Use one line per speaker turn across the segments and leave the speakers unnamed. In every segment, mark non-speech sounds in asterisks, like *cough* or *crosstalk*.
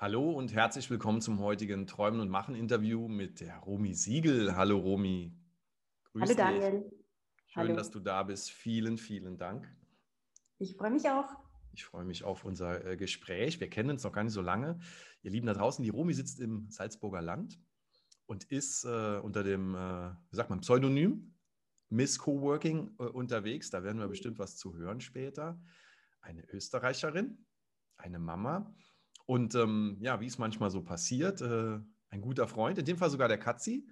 Hallo und herzlich willkommen zum heutigen Träumen und Machen Interview mit der Romy Siegel. Hallo Romy.
Grüß Hallo Daniel.
Schön, Hallo. dass du da bist. Vielen, vielen Dank.
Ich freue mich auch.
Ich freue mich auf unser äh, Gespräch. Wir kennen uns noch gar nicht so lange. Ihr Lieben da draußen, die Romy sitzt im Salzburger Land und ist äh, unter dem, äh, wie sagt man, Pseudonym Miss Coworking äh, unterwegs. Da werden wir bestimmt was zu hören später. Eine Österreicherin, eine Mama und ähm, ja, wie es manchmal so passiert, äh, ein guter Freund, in dem Fall sogar der Katzi.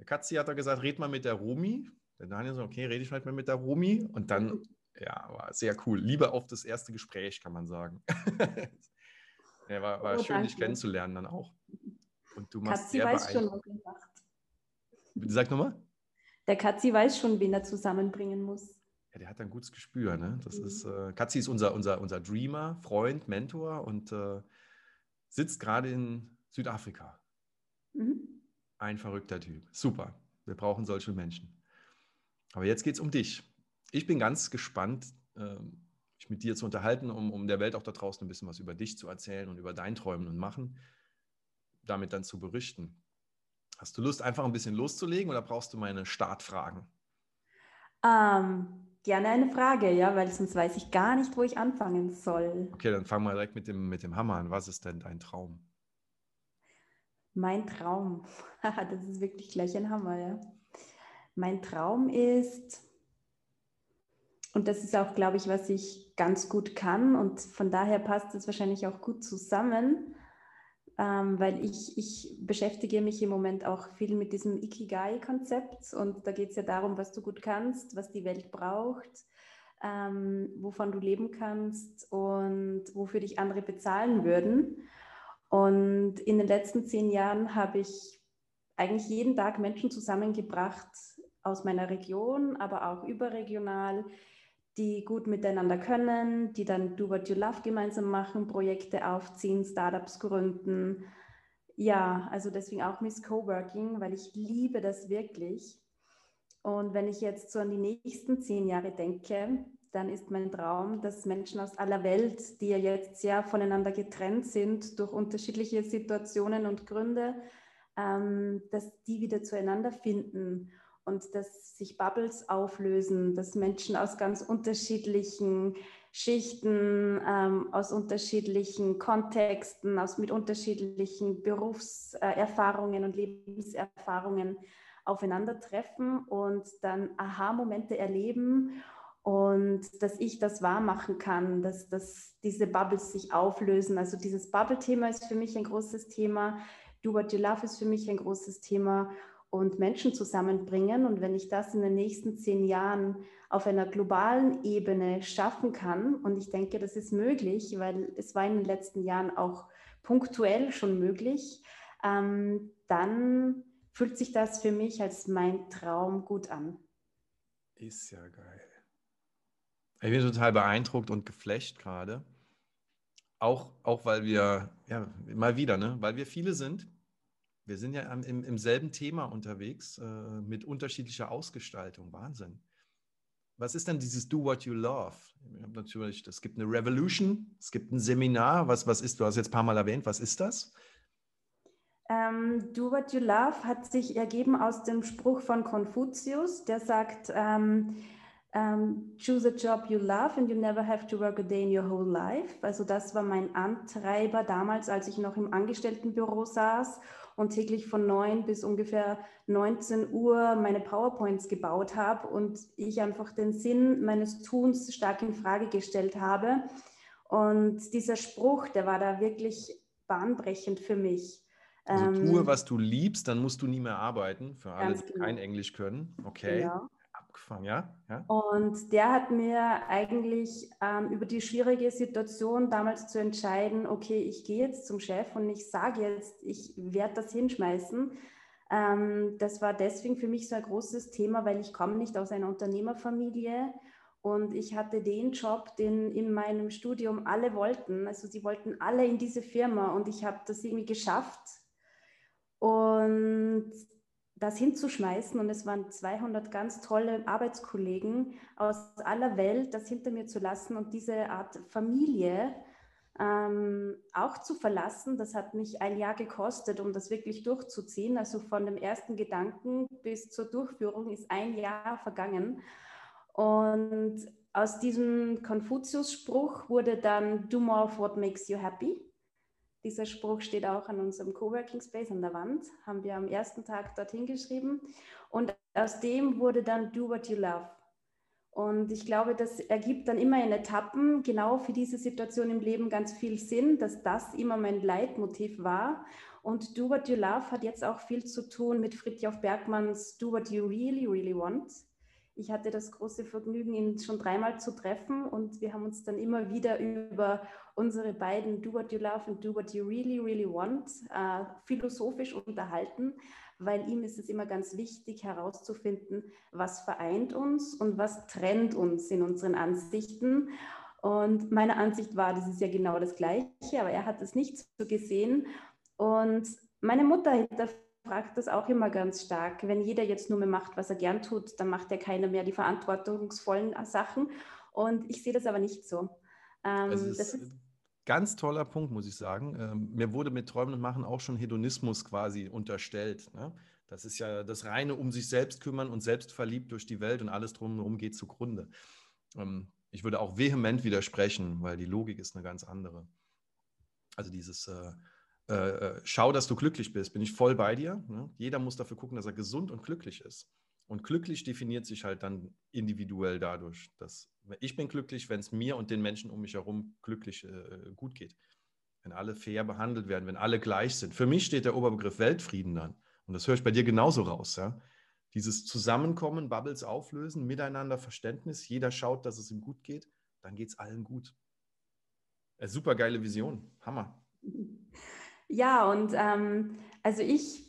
Der Katzi hat da gesagt, red mal mit der Romi. Der Daniel so, okay, rede ich vielleicht mal mit der Romi. Und dann, ja, war sehr cool. Liebe auf das erste Gespräch, kann man sagen. *laughs* ja, war, war oh, schön, danke. dich kennenzulernen dann auch.
Und du machst Katzi weiß schon, was er macht.
Sag nochmal.
Der Katzi weiß schon, wen er zusammenbringen muss.
Ja, der hat ein gutes Gespür. Ne? Das mhm. ist, äh, Katzi ist unser, unser, unser Dreamer, Freund, Mentor und äh, sitzt gerade in Südafrika. Mhm. Ein verrückter Typ. Super. Wir brauchen solche Menschen. Aber jetzt geht es um dich. Ich bin ganz gespannt, ähm, mich mit dir zu unterhalten, um, um der Welt auch da draußen ein bisschen was über dich zu erzählen und über dein Träumen und Machen, damit dann zu berichten. Hast du Lust, einfach ein bisschen loszulegen oder brauchst du meine Startfragen?
Ähm, gerne eine Frage, ja, weil sonst weiß ich gar nicht, wo ich anfangen soll.
Okay, dann fangen wir direkt mit dem, mit dem Hammer an. Was ist denn dein Traum?
Mein Traum, *laughs* das ist wirklich gleich ein Hammer, ja. Mein Traum ist, und das ist auch, glaube ich, was ich ganz gut kann und von daher passt es wahrscheinlich auch gut zusammen, ähm, weil ich, ich beschäftige mich im Moment auch viel mit diesem Ikigai-Konzept und da geht es ja darum, was du gut kannst, was die Welt braucht, ähm, wovon du leben kannst und wofür dich andere bezahlen würden. Und in den letzten zehn Jahren habe ich eigentlich jeden Tag Menschen zusammengebracht aus meiner Region, aber auch überregional, die gut miteinander können, die dann Do What You Love gemeinsam machen, Projekte aufziehen, Startups gründen. Ja, also deswegen auch Miss Coworking, weil ich liebe das wirklich. Und wenn ich jetzt so an die nächsten zehn Jahre denke, dann ist mein Traum, dass Menschen aus aller Welt, die ja jetzt sehr voneinander getrennt sind durch unterschiedliche Situationen und Gründe, ähm, dass die wieder zueinander finden und dass sich Bubbles auflösen, dass Menschen aus ganz unterschiedlichen Schichten, ähm, aus unterschiedlichen Kontexten, aus mit unterschiedlichen Berufserfahrungen und Lebenserfahrungen aufeinandertreffen und dann Aha-Momente erleben und dass ich das wahr machen kann, dass, dass diese Bubbles sich auflösen. Also dieses Bubble-Thema ist für mich ein großes Thema. Do What You Love ist für mich ein großes Thema und Menschen zusammenbringen. Und wenn ich das in den nächsten zehn Jahren auf einer globalen Ebene schaffen kann, und ich denke, das ist möglich, weil es war in den letzten Jahren auch punktuell schon möglich, ähm, dann fühlt sich das für mich als mein Traum gut an.
Ist ja geil. Ich bin total beeindruckt und geflecht gerade. Auch, auch weil wir, ja, mal wieder, ne, weil wir viele sind wir sind ja im, im selben Thema unterwegs äh, mit unterschiedlicher Ausgestaltung. Wahnsinn. Was ist denn dieses Do What You Love? Natürlich, es gibt eine Revolution, es gibt ein Seminar. Was, was ist, du hast jetzt ein paar Mal erwähnt, was ist das?
Ähm, Do What You Love hat sich ergeben aus dem Spruch von Konfuzius, der sagt, ähm, um, ähm, choose a job you love and you never have to work a day in your whole life. Also das war mein Antreiber damals, als ich noch im Angestelltenbüro saß und täglich von 9 bis ungefähr 19 Uhr meine PowerPoints gebaut habe und ich einfach den Sinn meines Tuns stark in Frage gestellt habe. Und dieser Spruch, der war da wirklich bahnbrechend für mich.
Also ähm, tue, was du liebst, dann musst du nie mehr arbeiten, für alle, die genau. kein Englisch können. Okay. Genau abgefangen, ja? ja?
Und der hat mir eigentlich ähm, über die schwierige Situation damals zu entscheiden, okay, ich gehe jetzt zum Chef und ich sage jetzt, ich werde das hinschmeißen. Ähm, das war deswegen für mich so ein großes Thema, weil ich komme nicht aus einer Unternehmerfamilie und ich hatte den Job, den in meinem Studium alle wollten. Also sie wollten alle in diese Firma und ich habe das irgendwie geschafft. Und das hinzuschmeißen und es waren 200 ganz tolle Arbeitskollegen aus aller Welt, das hinter mir zu lassen und diese Art Familie ähm, auch zu verlassen. Das hat mich ein Jahr gekostet, um das wirklich durchzuziehen. Also von dem ersten Gedanken bis zur Durchführung ist ein Jahr vergangen. Und aus diesem Konfuzius-Spruch wurde dann Do more of what makes you happy. Dieser Spruch steht auch an unserem Coworking Space an der Wand, haben wir am ersten Tag dorthin geschrieben. Und aus dem wurde dann Do what you love. Und ich glaube, das ergibt dann immer in Etappen genau für diese Situation im Leben ganz viel Sinn, dass das immer mein Leitmotiv war. Und Do What You Love hat jetzt auch viel zu tun mit Fritjof Bergmanns Do What You Really, Really Want. Ich hatte das große Vergnügen, ihn schon dreimal zu treffen und wir haben uns dann immer wieder über unsere beiden Do What You Love und Do What You Really, Really Want äh, philosophisch unterhalten weil ihm ist es immer ganz wichtig herauszufinden, was vereint uns und was trennt uns in unseren Ansichten. Und meine Ansicht war, das ist ja genau das Gleiche, aber er hat es nicht so gesehen. Und meine Mutter hinterfragt das auch immer ganz stark. Wenn jeder jetzt nur mehr macht, was er gern tut, dann macht ja keiner mehr die verantwortungsvollen Sachen. Und ich sehe das aber nicht so.
Ähm, also das ist ganz toller Punkt, muss ich sagen. Ähm, mir wurde mit Träumen und Machen auch schon Hedonismus quasi unterstellt. Ne? Das ist ja das reine um sich selbst kümmern und selbst verliebt durch die Welt und alles drumherum geht zugrunde. Ähm, ich würde auch vehement widersprechen, weil die Logik ist eine ganz andere. Also dieses äh, äh, äh Schau, dass du glücklich bist, bin ich voll bei dir. Ne? Jeder muss dafür gucken, dass er gesund und glücklich ist. Und glücklich definiert sich halt dann individuell dadurch, dass ich bin glücklich, wenn es mir und den Menschen um mich herum glücklich äh, gut geht. Wenn alle fair behandelt werden, wenn alle gleich sind. Für mich steht der Oberbegriff Weltfrieden dann. Und das höre ich bei dir genauso raus. Ja? Dieses Zusammenkommen, Bubbles auflösen, miteinander Verständnis, jeder schaut, dass es ihm gut geht, dann geht es allen gut. Super geile Vision. Hammer. *laughs*
Ja, und ähm, also ich,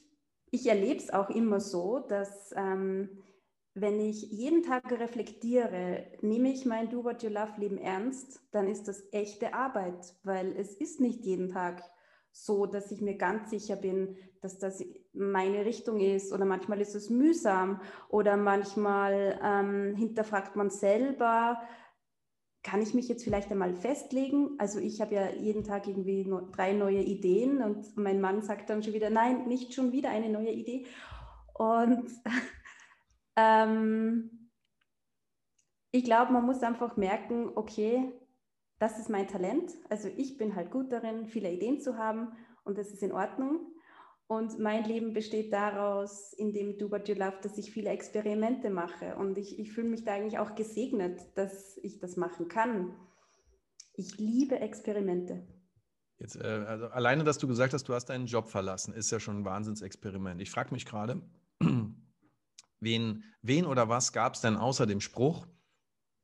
ich erlebe es auch immer so, dass ähm, wenn ich jeden Tag reflektiere, nehme ich mein Do What You Love Leben ernst, dann ist das echte Arbeit, weil es ist nicht jeden Tag so, dass ich mir ganz sicher bin, dass das meine Richtung ist oder manchmal ist es mühsam oder manchmal ähm, hinterfragt man selber, kann ich mich jetzt vielleicht einmal festlegen? Also ich habe ja jeden Tag irgendwie drei neue Ideen und mein Mann sagt dann schon wieder, nein, nicht schon wieder eine neue Idee. Und *laughs* ähm, ich glaube, man muss einfach merken, okay, das ist mein Talent. Also ich bin halt gut darin, viele Ideen zu haben und das ist in Ordnung. Und mein Leben besteht daraus, in dem Do What You Love, dass ich viele Experimente mache. Und ich, ich fühle mich da eigentlich auch gesegnet, dass ich das machen kann. Ich liebe Experimente.
Jetzt, äh, also alleine, dass du gesagt hast, du hast deinen Job verlassen, ist ja schon ein Wahnsinnsexperiment. Ich frage mich gerade, *clears throat* Wen, wen oder was gab es denn außer dem Spruch?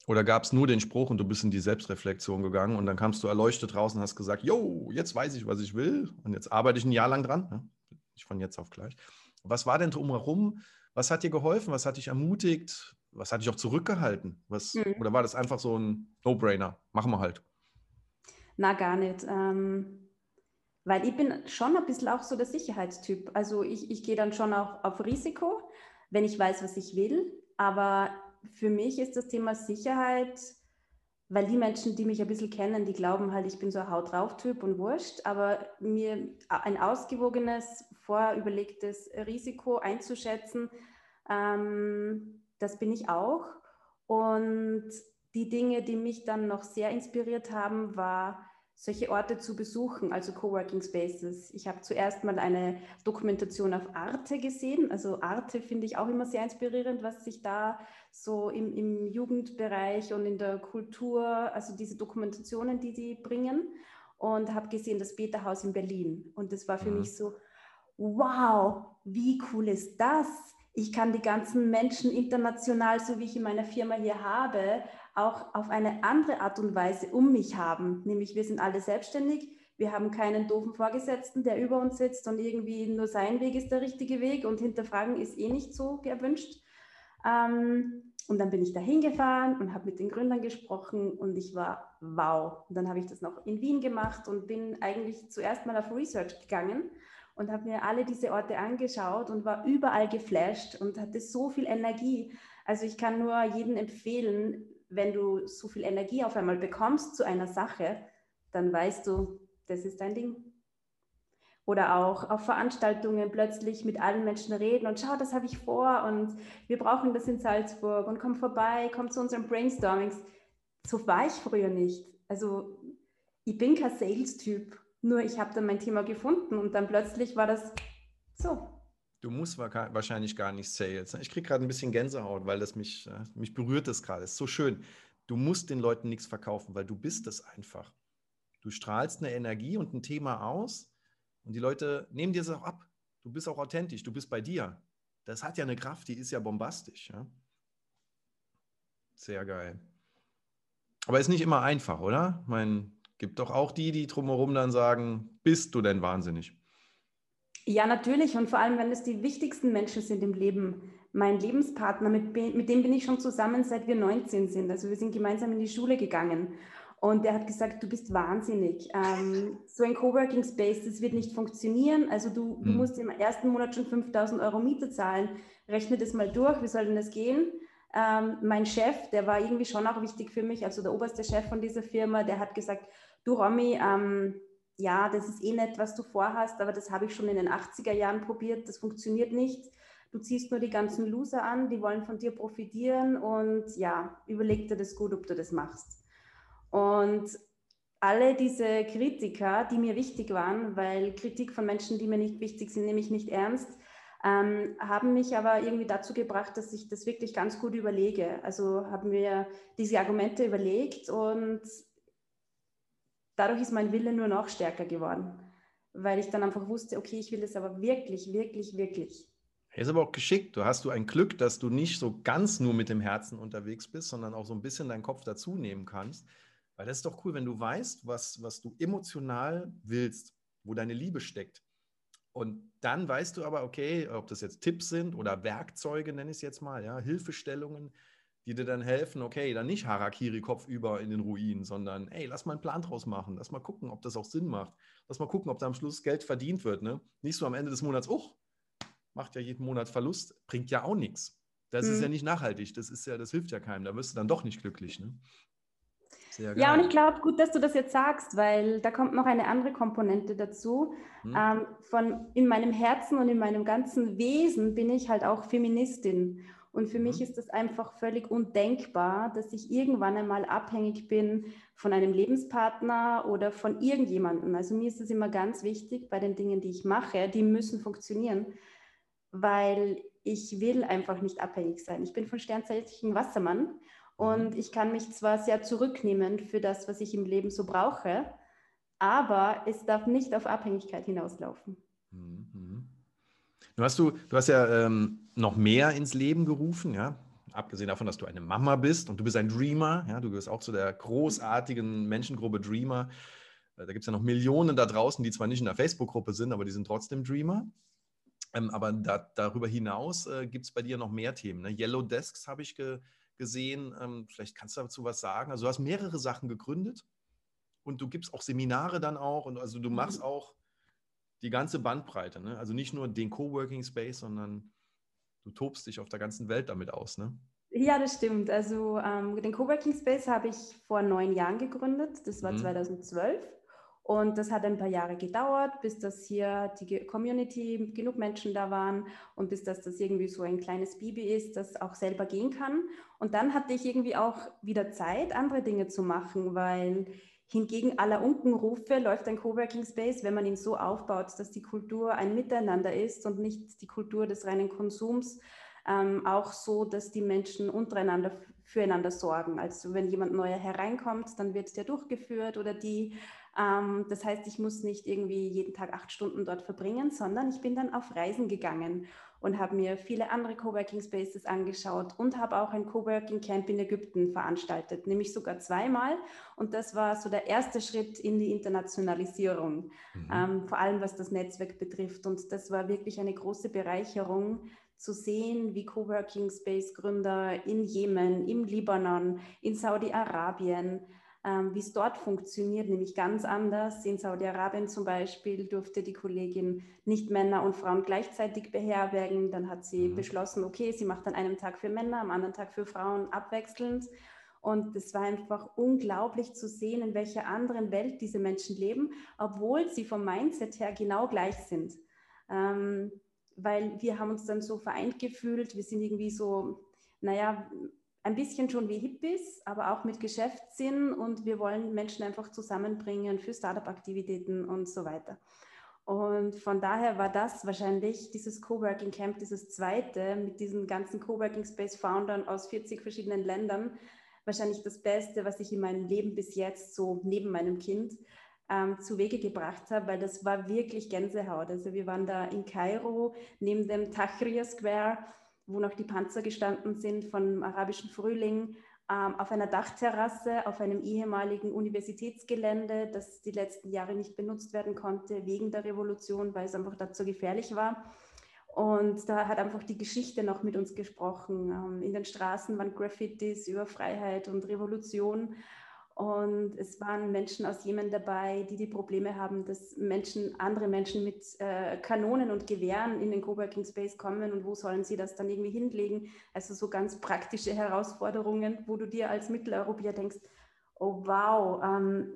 Oder gab es nur den Spruch und du bist in die Selbstreflexion gegangen und dann kamst du erleuchtet raus und hast gesagt, jo, jetzt weiß ich, was ich will und jetzt arbeite ich ein Jahr lang dran. Ne? Nicht von jetzt auf gleich. Was war denn drumherum? Was hat dir geholfen? Was hat dich ermutigt? Was hat dich auch zurückgehalten? Was, mhm. Oder war das einfach so ein No-Brainer? Machen wir halt.
Na, gar nicht. Ähm, weil ich bin schon ein bisschen auch so der Sicherheitstyp. Also ich, ich gehe dann schon auch auf Risiko wenn ich weiß, was ich will. Aber für mich ist das Thema Sicherheit, weil die Menschen, die mich ein bisschen kennen, die glauben halt, ich bin so ein Haut drauf Typ und wurscht, aber mir ein ausgewogenes, vorüberlegtes Risiko einzuschätzen, ähm, das bin ich auch. Und die Dinge, die mich dann noch sehr inspiriert haben, war solche Orte zu besuchen, also Coworking Spaces. Ich habe zuerst mal eine Dokumentation auf Arte gesehen. Also Arte finde ich auch immer sehr inspirierend, was sich da so im, im Jugendbereich und in der Kultur, also diese Dokumentationen, die die bringen. Und habe gesehen das Beta-Haus in Berlin. Und das war für mhm. mich so, wow, wie cool ist das? Ich kann die ganzen Menschen international, so wie ich in meiner Firma hier habe, auch auf eine andere Art und Weise um mich haben. Nämlich wir sind alle selbstständig, wir haben keinen doofen Vorgesetzten, der über uns sitzt und irgendwie nur sein Weg ist der richtige Weg und hinterfragen ist eh nicht so erwünscht. Ähm, und dann bin ich da hingefahren und habe mit den Gründern gesprochen und ich war wow. Und dann habe ich das noch in Wien gemacht und bin eigentlich zuerst mal auf Research gegangen und habe mir alle diese Orte angeschaut und war überall geflasht und hatte so viel Energie. Also ich kann nur jedem empfehlen, wenn du so viel Energie auf einmal bekommst zu einer Sache, dann weißt du, das ist dein Ding. Oder auch auf Veranstaltungen plötzlich mit allen Menschen reden und schau, das habe ich vor und wir brauchen das in Salzburg und komm vorbei, komm zu unseren Brainstormings. So war ich früher nicht. Also ich bin kein Sales-Typ, nur ich habe dann mein Thema gefunden und dann plötzlich war das so.
Du musst wahrscheinlich gar nicht Sales. Ich kriege gerade ein bisschen Gänsehaut, weil das mich, äh, mich berührt das gerade. Es ist so schön. Du musst den Leuten nichts verkaufen, weil du bist es einfach. Du strahlst eine Energie und ein Thema aus und die Leute nehmen dir das auch ab. Du bist auch authentisch, du bist bei dir. Das hat ja eine Kraft, die ist ja bombastisch. Ja? Sehr geil. Aber ist nicht immer einfach, oder? Ich meine, gibt doch auch die, die drumherum dann sagen, bist du denn wahnsinnig?
Ja, natürlich. Und vor allem, wenn es die wichtigsten Menschen sind im Leben. Mein Lebenspartner, mit, mit dem bin ich schon zusammen, seit wir 19 sind. Also wir sind gemeinsam in die Schule gegangen. Und der hat gesagt, du bist wahnsinnig. Ähm, so ein Coworking Space, das wird nicht funktionieren. Also du, du musst im ersten Monat schon 5000 Euro Miete zahlen. Rechne das mal durch, wie soll denn das gehen? Ähm, mein Chef, der war irgendwie schon auch wichtig für mich, also der oberste Chef von dieser Firma, der hat gesagt, du Romy, ähm, ja, das ist eh nett, was du vorhast, aber das habe ich schon in den 80er Jahren probiert, das funktioniert nicht. Du ziehst nur die ganzen Loser an, die wollen von dir profitieren und ja, überleg dir das gut, ob du das machst. Und alle diese Kritiker, die mir wichtig waren, weil Kritik von Menschen, die mir nicht wichtig sind, nehme ich nicht ernst, ähm, haben mich aber irgendwie dazu gebracht, dass ich das wirklich ganz gut überlege. Also haben wir diese Argumente überlegt und dadurch ist mein Wille nur noch stärker geworden, weil ich dann einfach wusste, okay, ich will es aber wirklich, wirklich, wirklich.
Ist aber auch geschickt. Du hast du ein Glück, dass du nicht so ganz nur mit dem Herzen unterwegs bist, sondern auch so ein bisschen deinen Kopf dazu nehmen kannst. Weil das ist doch cool, wenn du weißt, was, was du emotional willst, wo deine Liebe steckt. Und dann weißt du aber, okay, ob das jetzt Tipps sind oder Werkzeuge, nenne ich es jetzt mal, ja, Hilfestellungen, die dir dann helfen, okay, dann nicht Harakiri kopfüber in den Ruinen, sondern ey, lass mal einen Plan draus machen, lass mal gucken, ob das auch Sinn macht. Lass mal gucken, ob da am Schluss Geld verdient wird. Ne? Nicht so am Ende des Monats, oh, macht ja jeden Monat Verlust, bringt ja auch nichts. Das mhm. ist ja nicht nachhaltig, das ist ja, das hilft ja keinem, da wirst du dann doch nicht glücklich. Ne?
Ja, und ich glaube, gut, dass du das jetzt sagst, weil da kommt noch eine andere Komponente dazu. Hm. Ähm, von in meinem Herzen und in meinem ganzen Wesen bin ich halt auch Feministin. Und für mhm. mich ist das einfach völlig undenkbar, dass ich irgendwann einmal abhängig bin von einem Lebenspartner oder von irgendjemandem. Also mir ist es immer ganz wichtig bei den Dingen, die ich mache, die müssen funktionieren, weil ich will einfach nicht abhängig sein. Ich bin von Sternzeichen Wassermann mhm. und ich kann mich zwar sehr zurücknehmen für das, was ich im Leben so brauche, aber es darf nicht auf Abhängigkeit hinauslaufen.
Du hast, du, du hast ja ähm, noch mehr ins Leben gerufen, ja. Abgesehen davon, dass du eine Mama bist und du bist ein Dreamer, ja, du gehörst auch zu der großartigen Menschengruppe Dreamer. Äh, da gibt es ja noch Millionen da draußen, die zwar nicht in der Facebook-Gruppe sind, aber die sind trotzdem Dreamer. Ähm, aber da, darüber hinaus äh, gibt es bei dir noch mehr Themen. Ne? Yellow Desks habe ich ge gesehen. Ähm, vielleicht kannst du dazu was sagen. Also du hast mehrere Sachen gegründet und du gibst auch Seminare dann auch und also du machst auch die ganze Bandbreite. Ne? Also nicht nur den Coworking Space, sondern du tobst dich auf der ganzen Welt damit aus. Ne?
Ja, das stimmt. Also ähm, den Coworking Space habe ich vor neun Jahren gegründet. Das war mhm. 2012. Und das hat ein paar Jahre gedauert, bis das hier die Community, genug Menschen da waren und bis das, das irgendwie so ein kleines Baby ist, das auch selber gehen kann. Und dann hatte ich irgendwie auch wieder Zeit, andere Dinge zu machen, weil Hingegen aller Unkenrufe läuft ein Coworking Space, wenn man ihn so aufbaut, dass die Kultur ein Miteinander ist und nicht die Kultur des reinen Konsums, ähm, auch so, dass die Menschen untereinander füreinander sorgen. Also wenn jemand neuer hereinkommt, dann wird der durchgeführt oder die. Ähm, das heißt, ich muss nicht irgendwie jeden Tag acht Stunden dort verbringen, sondern ich bin dann auf Reisen gegangen und habe mir viele andere Coworking Spaces angeschaut und habe auch ein Coworking Camp in Ägypten veranstaltet, nämlich sogar zweimal. Und das war so der erste Schritt in die Internationalisierung, mhm. ähm, vor allem was das Netzwerk betrifft. Und das war wirklich eine große Bereicherung zu sehen, wie Coworking Space Gründer in Jemen, im Libanon, in Saudi-Arabien, ähm, wie es dort funktioniert, nämlich ganz anders. In Saudi-Arabien zum Beispiel durfte die Kollegin nicht Männer und Frauen gleichzeitig beherbergen. Dann hat sie mhm. beschlossen, okay, sie macht an einem Tag für Männer, am anderen Tag für Frauen abwechselnd. Und es war einfach unglaublich zu sehen, in welcher anderen Welt diese Menschen leben, obwohl sie vom Mindset her genau gleich sind. Ähm, weil wir haben uns dann so vereint gefühlt, wir sind irgendwie so, naja, ein bisschen schon wie Hippies, aber auch mit Geschäftssinn und wir wollen Menschen einfach zusammenbringen für Startup-Aktivitäten und so weiter. Und von daher war das wahrscheinlich dieses Coworking Camp, dieses zweite mit diesen ganzen Coworking Space Foundern aus 40 verschiedenen Ländern, wahrscheinlich das Beste, was ich in meinem Leben bis jetzt so neben meinem Kind ähm, zu Wege gebracht habe, weil das war wirklich Gänsehaut. Also wir waren da in Kairo neben dem Tahrir Square, wo noch die Panzer gestanden sind vom arabischen Frühling ähm, auf einer Dachterrasse auf einem ehemaligen Universitätsgelände, das die letzten Jahre nicht benutzt werden konnte wegen der Revolution, weil es einfach dazu gefährlich war. Und da hat einfach die Geschichte noch mit uns gesprochen. Ähm, in den Straßen waren Graffitis über Freiheit und Revolution. Und es waren Menschen aus Jemen dabei, die die Probleme haben, dass Menschen, andere Menschen mit äh, Kanonen und Gewehren in den Coworking Space kommen und wo sollen sie das dann irgendwie hinlegen? Also so ganz praktische Herausforderungen, wo du dir als Mitteleuropäer denkst, oh wow, ähm,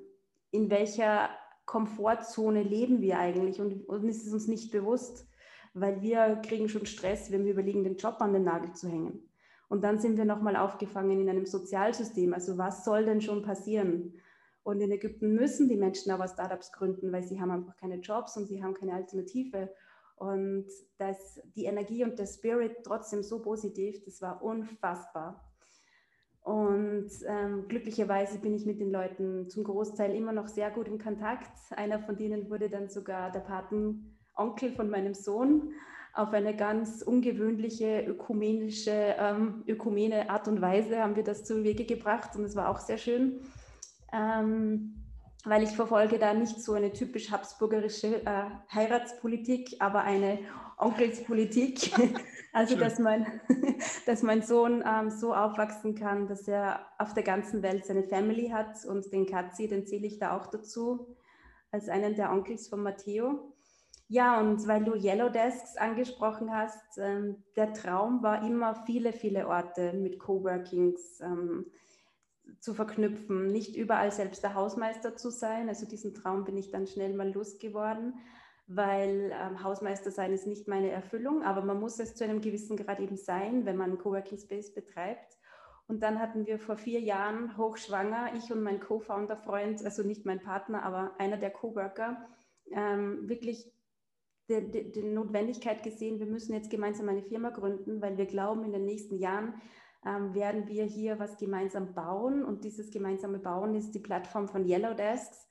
in welcher Komfortzone leben wir eigentlich? Und, und ist es uns nicht bewusst, weil wir kriegen schon Stress, wenn wir überlegen, den Job an den Nagel zu hängen. Und dann sind wir nochmal aufgefangen in einem Sozialsystem. Also was soll denn schon passieren? Und in Ägypten müssen die Menschen aber Startups gründen, weil sie haben einfach keine Jobs und sie haben keine Alternative. Und dass die Energie und der Spirit trotzdem so positiv, das war unfassbar. Und ähm, glücklicherweise bin ich mit den Leuten zum Großteil immer noch sehr gut in Kontakt. Einer von denen wurde dann sogar der Patenonkel von meinem Sohn auf eine ganz ungewöhnliche ökumenische, ähm, ökumene Art und Weise haben wir das zu Wege gebracht und es war auch sehr schön, ähm, weil ich verfolge da nicht so eine typisch habsburgerische äh, Heiratspolitik, aber eine Onkelspolitik. *laughs* also, dass mein, *laughs* dass mein Sohn ähm, so aufwachsen kann, dass er auf der ganzen Welt seine Family hat und den Katzi, den zähle ich da auch dazu, als einen der Onkels von Matteo. Ja, und weil du Yellow Desks angesprochen hast, ähm, der Traum war immer, viele, viele Orte mit Coworkings ähm, zu verknüpfen. Nicht überall selbst der Hausmeister zu sein. Also diesen Traum bin ich dann schnell mal losgeworden, weil ähm, Hausmeister sein ist nicht meine Erfüllung, aber man muss es zu einem gewissen Grad eben sein, wenn man Coworking Space betreibt. Und dann hatten wir vor vier Jahren hochschwanger, ich und mein Co-Founder-Freund, also nicht mein Partner, aber einer der Coworker, ähm, wirklich die, die, die, Notwendigkeit gesehen, wir müssen jetzt gemeinsam eine Firma gründen, weil wir glauben, in den nächsten Jahren ähm, werden wir hier was gemeinsam bauen. Und dieses gemeinsame Bauen ist die Plattform von Yellow Desks,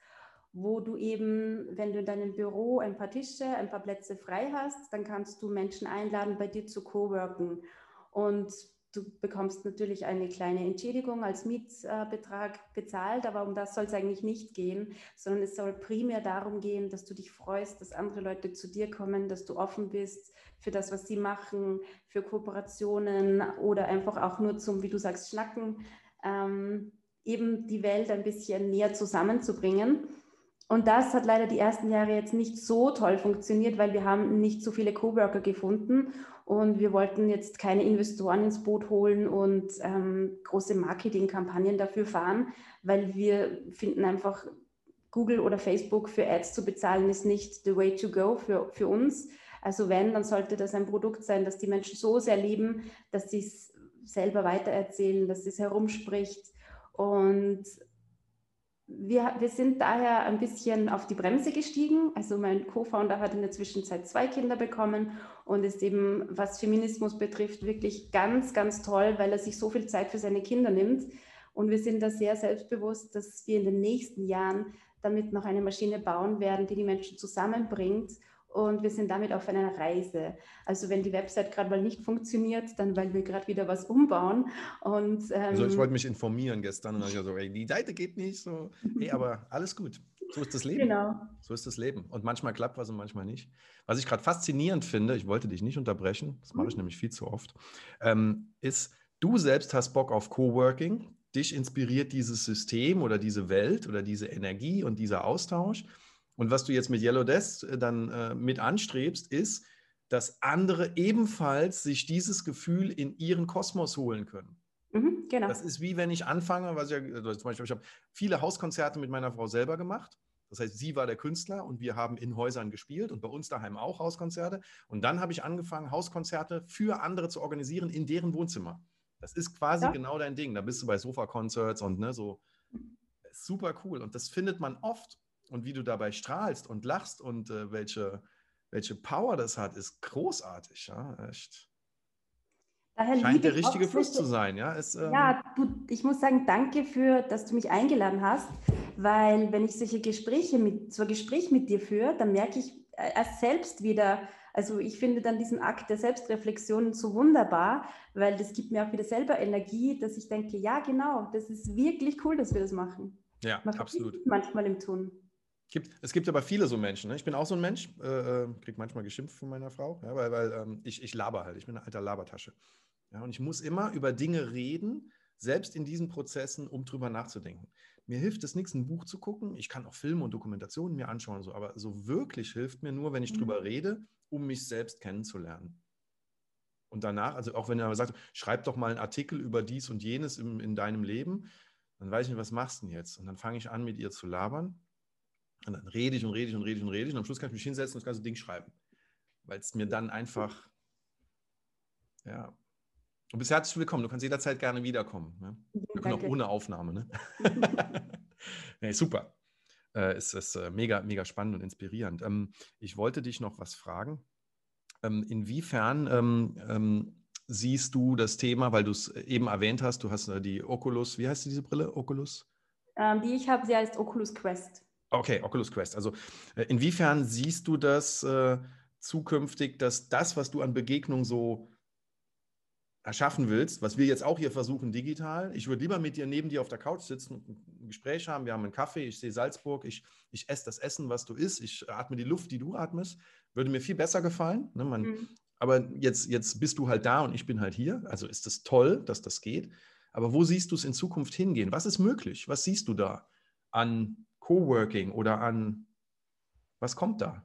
wo du eben, wenn du in deinem Büro ein paar Tische, ein paar Plätze frei hast, dann kannst du Menschen einladen, bei dir zu coworken. Und Du bekommst natürlich eine kleine Entschädigung als Mietbetrag bezahlt, aber um das soll es eigentlich nicht gehen, sondern es soll primär darum gehen, dass du dich freust, dass andere Leute zu dir kommen, dass du offen bist für das, was sie machen, für Kooperationen oder einfach auch nur zum, wie du sagst, Schnacken, ähm, eben die Welt ein bisschen näher zusammenzubringen. Und das hat leider die ersten Jahre jetzt nicht so toll funktioniert, weil wir haben nicht so viele Coworker gefunden und wir wollten jetzt keine Investoren ins Boot holen und ähm, große Marketingkampagnen dafür fahren, weil wir finden einfach, Google oder Facebook für Ads zu bezahlen, ist nicht the way to go für, für uns. Also wenn, dann sollte das ein Produkt sein, das die Menschen so sehr lieben, dass sie es selber weitererzählen, dass es herumspricht. Und wir, wir sind daher ein bisschen auf die Bremse gestiegen. Also mein Co-Founder hat in der Zwischenzeit zwei Kinder bekommen und ist eben, was Feminismus betrifft, wirklich ganz, ganz toll, weil er sich so viel Zeit für seine Kinder nimmt. Und wir sind da sehr selbstbewusst, dass wir in den nächsten Jahren damit noch eine Maschine bauen werden, die die Menschen zusammenbringt und wir sind damit auf einer Reise. Also wenn die Website gerade mal nicht funktioniert, dann weil wir gerade wieder was umbauen. Und,
ähm, also ich wollte mich informieren gestern und dann ich so, ey, die Seite geht nicht so. Hey, aber alles gut. So ist das Leben. Genau. So ist das Leben. Und manchmal klappt was und manchmal nicht. Was ich gerade faszinierend finde, ich wollte dich nicht unterbrechen, das mache ich mhm. nämlich viel zu oft, ähm, ist, du selbst hast Bock auf Coworking. Dich inspiriert dieses System oder diese Welt oder diese Energie und dieser Austausch. Und was du jetzt mit Yellow Desk äh, dann äh, mit anstrebst, ist, dass andere ebenfalls sich dieses Gefühl in ihren Kosmos holen können. Mhm, genau. Das ist wie wenn ich anfange, was ich, also zum Beispiel, ich habe viele Hauskonzerte mit meiner Frau selber gemacht. Das heißt, sie war der Künstler und wir haben in Häusern gespielt und bei uns daheim auch Hauskonzerte. Und dann habe ich angefangen, Hauskonzerte für andere zu organisieren in deren Wohnzimmer. Das ist quasi ja. genau dein Ding. Da bist du bei Sofa-Concerts und ne, so super cool. Und das findet man oft. Und wie du dabei strahlst und lachst und äh, welche, welche Power das hat, ist großartig. Ja, echt. Daher Scheint der richtige Fluss zu sein, ja? Es,
ähm ja, du, ich muss sagen, danke für, dass du mich eingeladen hast, weil wenn ich solche Gespräche mit, so ein Gespräch mit dir führe, dann merke ich äh, erst selbst wieder, also ich finde dann diesen Akt der Selbstreflexion so wunderbar, weil das gibt mir auch wieder selber Energie, dass ich denke, ja genau, das ist wirklich cool, dass wir das machen.
Ja, Man absolut.
Manchmal im Tun.
Gibt, es gibt aber viele so Menschen. Ne? Ich bin auch so ein Mensch, äh, äh kriege manchmal geschimpft von meiner Frau, ja, weil, weil ähm, ich, ich laber halt. Ich bin eine alte Labertasche. Ja, und ich muss immer über Dinge reden, selbst in diesen Prozessen, um drüber nachzudenken. Mir hilft es nichts, ein Buch zu gucken. Ich kann auch Filme und Dokumentationen mir anschauen, so, aber so wirklich hilft mir nur, wenn ich mhm. drüber rede, um mich selbst kennenzulernen. Und danach, also auch wenn er sagt, schreib doch mal einen Artikel über dies und jenes im, in deinem Leben, dann weiß ich nicht, was machst du denn jetzt? Und dann fange ich an, mit ihr zu labern. Und dann rede ich und rede ich und rede ich und rede ich. Und am Schluss kann ich mich hinsetzen und das ganze Ding schreiben. Weil es mir dann einfach, ja, Du bist herzlich willkommen. Du kannst jederzeit gerne wiederkommen. Ne? Wir können auch ohne Aufnahme. Ne? *laughs* nee, super. Äh, es ist äh, mega, mega spannend und inspirierend. Ähm, ich wollte dich noch was fragen. Ähm, inwiefern ähm, ähm siehst du das Thema, weil du es eben erwähnt hast, du hast äh, die Oculus, wie heißt diese Brille? Oculus?
Ähm, die ich habe, sie heißt Oculus Quest.
Okay, Oculus Quest. Also äh, inwiefern siehst du das äh, zukünftig, dass das, was du an Begegnung so erschaffen willst, was wir jetzt auch hier versuchen digital. Ich würde lieber mit dir neben dir auf der Couch sitzen und ein Gespräch haben. Wir haben einen Kaffee, ich sehe Salzburg, ich, ich esse das Essen, was du isst, ich atme die Luft, die du atmest. Würde mir viel besser gefallen. Ne? Man, mhm. Aber jetzt, jetzt bist du halt da und ich bin halt hier. Also ist es das toll, dass das geht. Aber wo siehst du es in Zukunft hingehen? Was ist möglich? Was siehst du da an Coworking oder an was kommt da?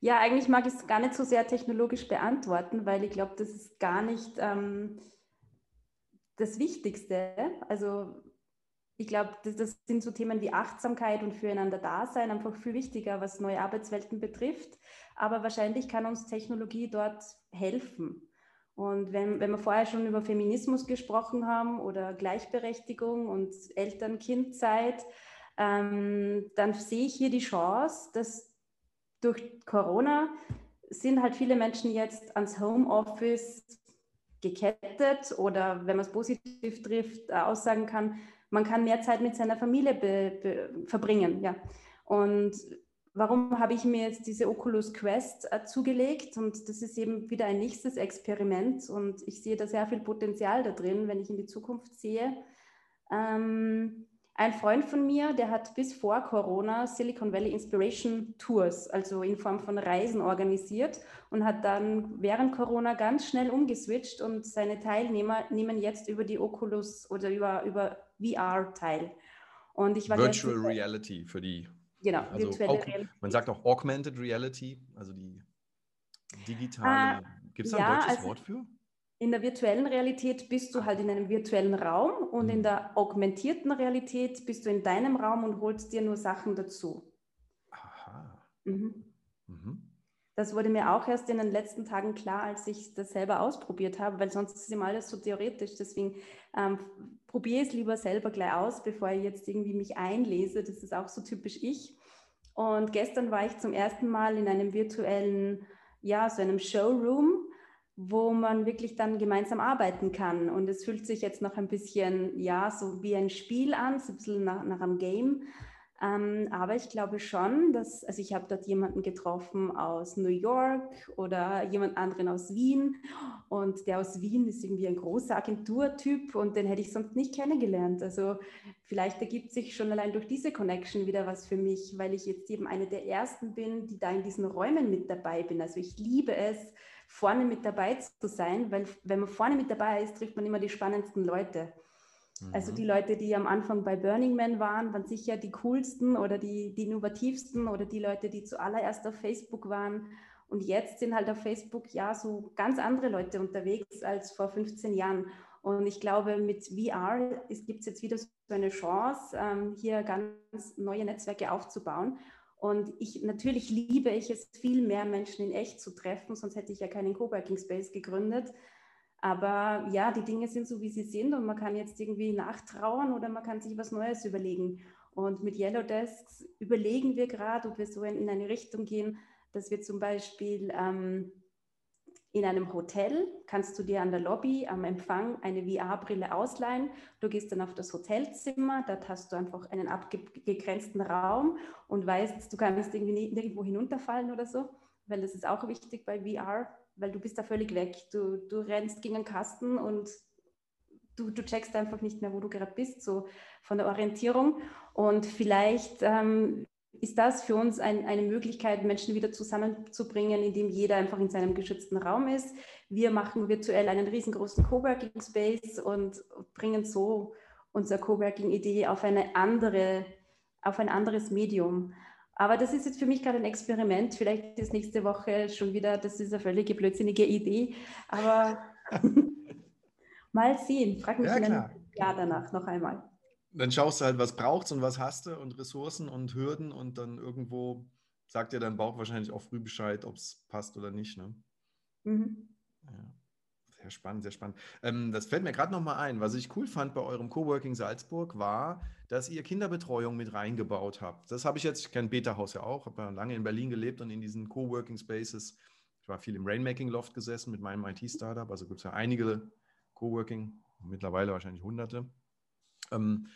Ja, eigentlich mag ich es gar nicht so sehr technologisch beantworten, weil ich glaube, das ist gar nicht ähm, das Wichtigste. Also ich glaube, das, das, sind so Themen wie Achtsamkeit und füreinander Dasein einfach viel wichtiger, was neue Arbeitswelten betrifft. Aber wahrscheinlich kann uns Technologie dort helfen. Und wenn, wenn wir vorher schon über Feminismus gesprochen haben oder Gleichberechtigung und Eltern-Kind-Zeit, ähm, dann sehe ich hier die Chance, dass durch Corona sind halt viele Menschen jetzt ans Homeoffice gekettet oder wenn man es positiv trifft, äh, aussagen kann, man kann mehr Zeit mit seiner Familie verbringen. Ja. Und warum habe ich mir jetzt diese Oculus Quest äh, zugelegt? Und das ist eben wieder ein nächstes Experiment und ich sehe da sehr viel Potenzial da drin, wenn ich in die Zukunft sehe. Ähm, ein Freund von mir, der hat bis vor Corona Silicon Valley Inspiration Tours, also in Form von Reisen organisiert und hat dann während Corona ganz schnell umgeswitcht und seine Teilnehmer nehmen jetzt über die Oculus oder über, über VR teil.
Und ich war Virtual Reality für die.
Genau,
also virtuelle auch, Realität. Man sagt auch Augmented Reality, also die digitale. Ah, Gibt es da ein ja, deutsches also, Wort für?
In der virtuellen Realität bist du halt in einem virtuellen Raum und in mhm. der augmentierten Realität bist du in deinem Raum und holst dir nur Sachen dazu. Aha. Mhm. Mhm. Das wurde mir auch erst in den letzten Tagen klar, als ich das selber ausprobiert habe, weil sonst ist immer alles so theoretisch. Deswegen ähm, probiere es lieber selber gleich aus, bevor ich jetzt irgendwie mich einlese. Das ist auch so typisch ich. Und gestern war ich zum ersten Mal in einem virtuellen, ja, so einem Showroom wo man wirklich dann gemeinsam arbeiten kann. Und es fühlt sich jetzt noch ein bisschen, ja, so wie ein Spiel an, so ein bisschen nach, nach einem Game. Ähm, aber ich glaube schon, dass, also ich habe dort jemanden getroffen aus New York oder jemand anderen aus Wien. Und der aus Wien ist irgendwie ein großer Agenturtyp und den hätte ich sonst nicht kennengelernt. Also vielleicht ergibt sich schon allein durch diese Connection wieder was für mich, weil ich jetzt eben eine der ersten bin, die da in diesen Räumen mit dabei bin. Also ich liebe es, vorne mit dabei zu sein, weil wenn man vorne mit dabei ist, trifft man immer die spannendsten Leute. Mhm. Also die Leute, die am Anfang bei Burning Man waren, waren sicher die coolsten oder die, die innovativsten oder die Leute, die zuallererst auf Facebook waren. Und jetzt sind halt auf Facebook ja so ganz andere Leute unterwegs als vor 15 Jahren. Und ich glaube, mit VR gibt es jetzt wieder so eine Chance, ähm, hier ganz neue Netzwerke aufzubauen. Und ich natürlich liebe ich es, viel mehr Menschen in echt zu treffen, sonst hätte ich ja keinen Coworking Space gegründet. Aber ja, die Dinge sind so, wie sie sind und man kann jetzt irgendwie nachtrauern oder man kann sich was Neues überlegen. Und mit Yellow Desks überlegen wir gerade, ob wir so in, in, eine Richtung gehen, dass wir zum Beispiel ähm, in einem Hotel kannst du dir an der Lobby am Empfang eine VR-Brille ausleihen. Du gehst dann auf das Hotelzimmer, dort hast du einfach einen abgegrenzten Raum und weißt, du kannst irgendwie nirgendwo hinunterfallen oder so, weil das ist auch wichtig bei VR, weil du bist da völlig weg. Du, du rennst gegen einen Kasten und du, du checkst einfach nicht mehr, wo du gerade bist, so von der Orientierung. Und vielleicht ähm, ist das für uns ein, eine Möglichkeit, Menschen wieder zusammenzubringen, indem jeder einfach in seinem geschützten Raum ist. Wir machen virtuell einen riesengroßen Coworking Space und bringen so unsere Coworking-Idee auf eine andere, auf ein anderes Medium. Aber das ist jetzt für mich gerade ein Experiment. Vielleicht ist nächste Woche schon wieder, das ist eine völlige blödsinnige Idee. Aber *laughs* *laughs* mal sehen. Frag mich ja, in einem Jahr danach noch einmal
dann schaust du halt, was brauchst und was hast du und Ressourcen und Hürden und dann irgendwo sagt dir dein Bauch wahrscheinlich auch früh Bescheid, ob es passt oder nicht. Ne? Mhm. Ja. Sehr spannend, sehr spannend. Ähm, das fällt mir gerade nochmal ein. Was ich cool fand bei eurem Coworking Salzburg war, dass ihr Kinderbetreuung mit reingebaut habt. Das habe ich jetzt, ich kenne Beta-Haus ja auch, habe ja lange in Berlin gelebt und in diesen Coworking Spaces. Ich war viel im Rainmaking Loft gesessen mit meinem IT-Startup. Also gibt es ja einige Coworking, mittlerweile wahrscheinlich hunderte. Ähm,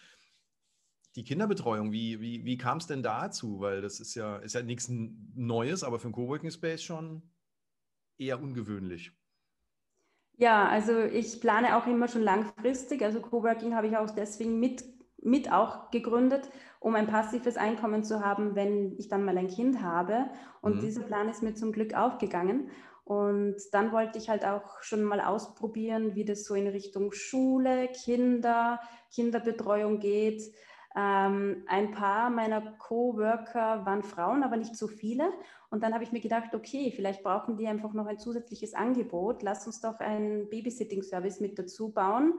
die Kinderbetreuung, wie, wie, wie kam es denn dazu? Weil das ist ja, ist ja nichts Neues, aber für einen Coworking Space schon eher ungewöhnlich.
Ja, also ich plane auch immer schon langfristig. Also Coworking habe ich auch deswegen mit, mit auch gegründet, um ein passives Einkommen zu haben, wenn ich dann mal ein Kind habe. Und mhm. dieser Plan ist mir zum Glück aufgegangen. Und dann wollte ich halt auch schon mal ausprobieren, wie das so in Richtung Schule, Kinder, Kinderbetreuung geht. Ähm, ein paar meiner Coworker waren Frauen, aber nicht so viele. Und dann habe ich mir gedacht, okay, vielleicht brauchen die einfach noch ein zusätzliches Angebot. Lass uns doch einen Babysitting-Service mit dazu bauen.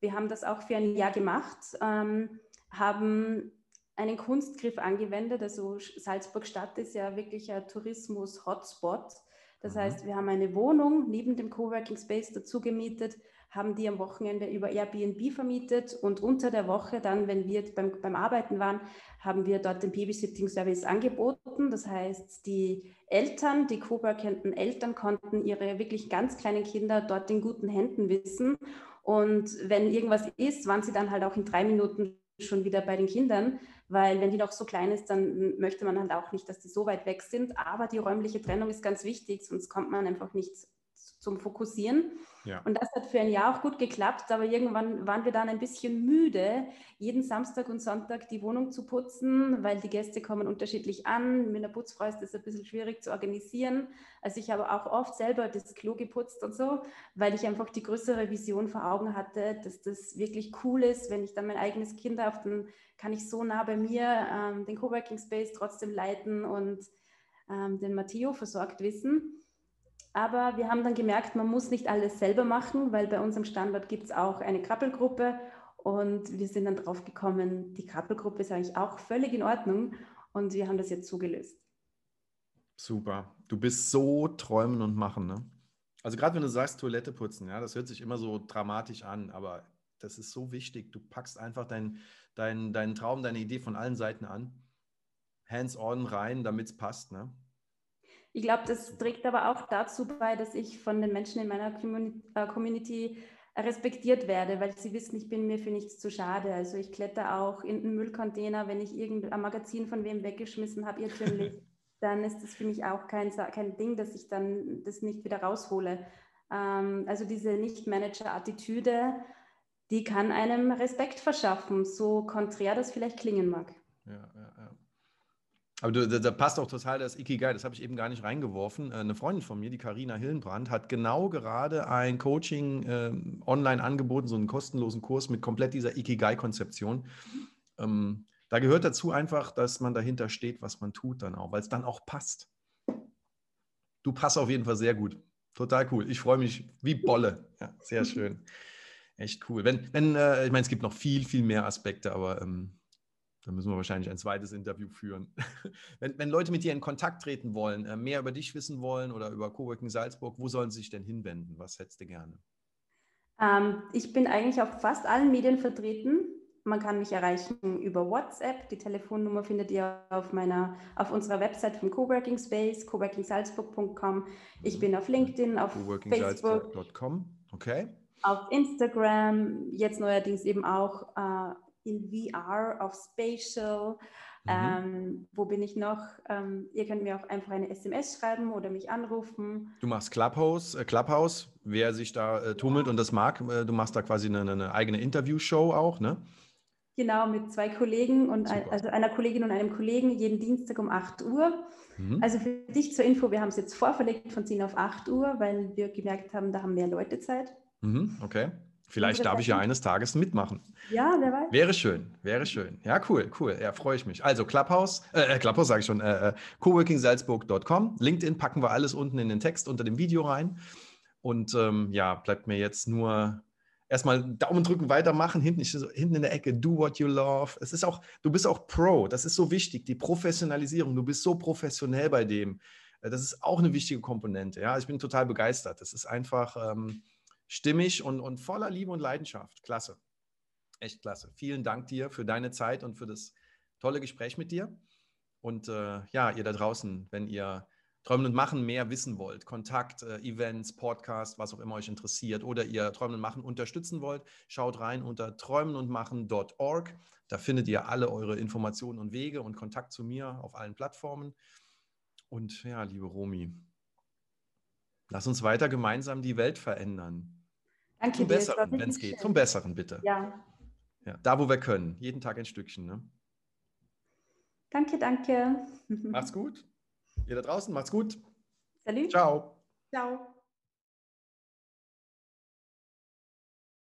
Wir haben das auch für ein Jahr gemacht, ähm, haben einen Kunstgriff angewendet. Also Salzburg Stadt ist ja wirklich ein Tourismus-Hotspot. Das mhm. heißt, wir haben eine Wohnung neben dem Coworking Space dazu gemietet, haben die am Wochenende über Airbnb vermietet und unter der Woche dann, wenn wir beim, beim Arbeiten waren, haben wir dort den Babysitting-Service angeboten. Das heißt, die Eltern, die coworkenden Eltern konnten ihre wirklich ganz kleinen Kinder dort in guten Händen wissen. Und wenn irgendwas ist, waren sie dann halt auch in drei Minuten schon wieder bei den Kindern, weil wenn die noch so klein ist, dann möchte man halt auch nicht, dass die so weit weg sind. Aber die räumliche Trennung ist ganz wichtig, sonst kommt man einfach nicht zum Fokussieren. Und das hat für ein Jahr auch gut geklappt, aber irgendwann waren wir dann ein bisschen müde, jeden Samstag und Sonntag die Wohnung zu putzen, weil die Gäste kommen unterschiedlich an. Mit einer Putzfrau ist das ein bisschen schwierig zu organisieren. Also ich habe auch oft selber das Klo geputzt und so, weil ich einfach die größere Vision vor Augen hatte, dass das wirklich cool ist, wenn ich dann mein eigenes Kind habe, dann kann ich so nah bei mir ähm, den Coworking Space trotzdem leiten und ähm, den Matteo versorgt wissen. Aber wir haben dann gemerkt, man muss nicht alles selber machen, weil bei unserem Standort gibt es auch eine Krabbelgruppe und wir sind dann drauf gekommen, die Krabbelgruppe ist eigentlich auch völlig in Ordnung und wir haben das jetzt zugelöst.
Super. Du bist so träumen und machen, ne? Also gerade wenn du sagst Toilette putzen, ja, das hört sich immer so dramatisch an, aber das ist so wichtig. Du packst einfach deinen dein, dein Traum, deine Idee von allen Seiten an, hands-on rein, damit es passt, ne?
Ich glaube, das trägt aber auch dazu bei, dass ich von den Menschen in meiner äh, Community respektiert werde, weil sie wissen, ich bin mir für nichts zu schade. Also ich kletter auch in den Müllcontainer, wenn ich irgendein Magazin von wem weggeschmissen habe, irrtümlich, *laughs* dann ist das für mich auch kein, kein Ding, dass ich dann das nicht wieder raushole. Ähm, also diese Nicht-Manager-Attitüde, die kann einem Respekt verschaffen, so konträr das vielleicht klingen mag.
Ja. Aber du, da, passt auch total das Ikigai, das habe ich eben gar nicht reingeworfen. Äh, eine Freundin von mir, die Karina Hillenbrand, hat genau gerade ein Coaching äh, online angeboten, so einen kostenlosen Kurs mit komplett dieser Ikigai-Konzeption. Ähm, da gehört dazu einfach, dass man dahinter steht, was man tut dann auch, weil es dann auch passt. Du passt auf jeden Fall sehr gut. Total cool. Ich freue mich wie Bolle. Ja, sehr schön. Echt cool. Wenn, wenn, äh, ich meine, es gibt noch viel, viel mehr Aspekte, aber ähm, da müssen wir wahrscheinlich ein zweites Interview führen. *laughs* wenn, wenn Leute mit dir in Kontakt treten wollen, äh, mehr über dich wissen wollen oder über Coworking Salzburg, wo sollen sie sich denn hinwenden? Was hättest du gerne?
Ähm, ich bin eigentlich auf fast allen Medien vertreten. Man kann mich erreichen über WhatsApp. Die Telefonnummer findet ihr auf meiner, auf unserer Website vom Coworking Space, coworkingsalzburg.com. Ich mhm. bin auf LinkedIn, auf Facebook.
Okay
auf Instagram, jetzt neuerdings eben auch äh, in VR, auf Spatial. Mhm. Ähm, wo bin ich noch? Ähm, ihr könnt mir auch einfach eine SMS schreiben oder mich anrufen.
Du machst Clubhouse, äh, Clubhouse wer sich da äh, tummelt ja. und das mag, äh, du machst da quasi eine, eine eigene Interviewshow auch, ne?
Genau, mit zwei Kollegen und ein, also einer Kollegin und einem Kollegen jeden Dienstag um 8 Uhr. Mhm. Also für dich zur Info, wir haben es jetzt vorverlegt von 10 auf 8 Uhr, weil wir gemerkt haben, da haben mehr Leute Zeit.
Mhm, okay. Vielleicht darf ich ja eines Tages mitmachen.
Ja, wer weiß.
Wäre schön, wäre schön. Ja, cool, cool. Ja, freue ich mich. Also Clubhouse, äh, äh Clubhouse sage ich schon, äh, äh, coworkingsalzburg.com. LinkedIn packen wir alles unten in den Text unter dem Video rein. Und ähm, ja, bleibt mir jetzt nur erstmal Daumen drücken, weitermachen, hinten, hinten in der Ecke, do what you love. Es ist auch, du bist auch Pro, das ist so wichtig, die Professionalisierung. Du bist so professionell bei dem. Äh, das ist auch eine wichtige Komponente. Ja, ich bin total begeistert. Das ist einfach. Ähm, stimmig und, und voller Liebe und Leidenschaft. Klasse. Echt klasse. Vielen Dank dir für deine Zeit und für das tolle Gespräch mit dir. Und äh, ja, ihr da draußen, wenn ihr Träumen und Machen mehr wissen wollt, Kontakt, äh, Events, Podcast, was auch immer euch interessiert, oder ihr Träumen und Machen unterstützen wollt, schaut rein unter träumenundmachen.org. Da findet ihr alle eure Informationen und Wege und Kontakt zu mir auf allen Plattformen. Und ja, liebe Romi, lass uns weiter gemeinsam die Welt verändern.
Danke
Zum Besseren, wenn es geht. Zum Besseren, bitte.
Ja.
ja. Da, wo wir können. Jeden Tag ein Stückchen. Ne?
Danke, danke.
Macht's gut. Ihr da draußen, macht's gut.
Salut.
Ciao.
Ciao.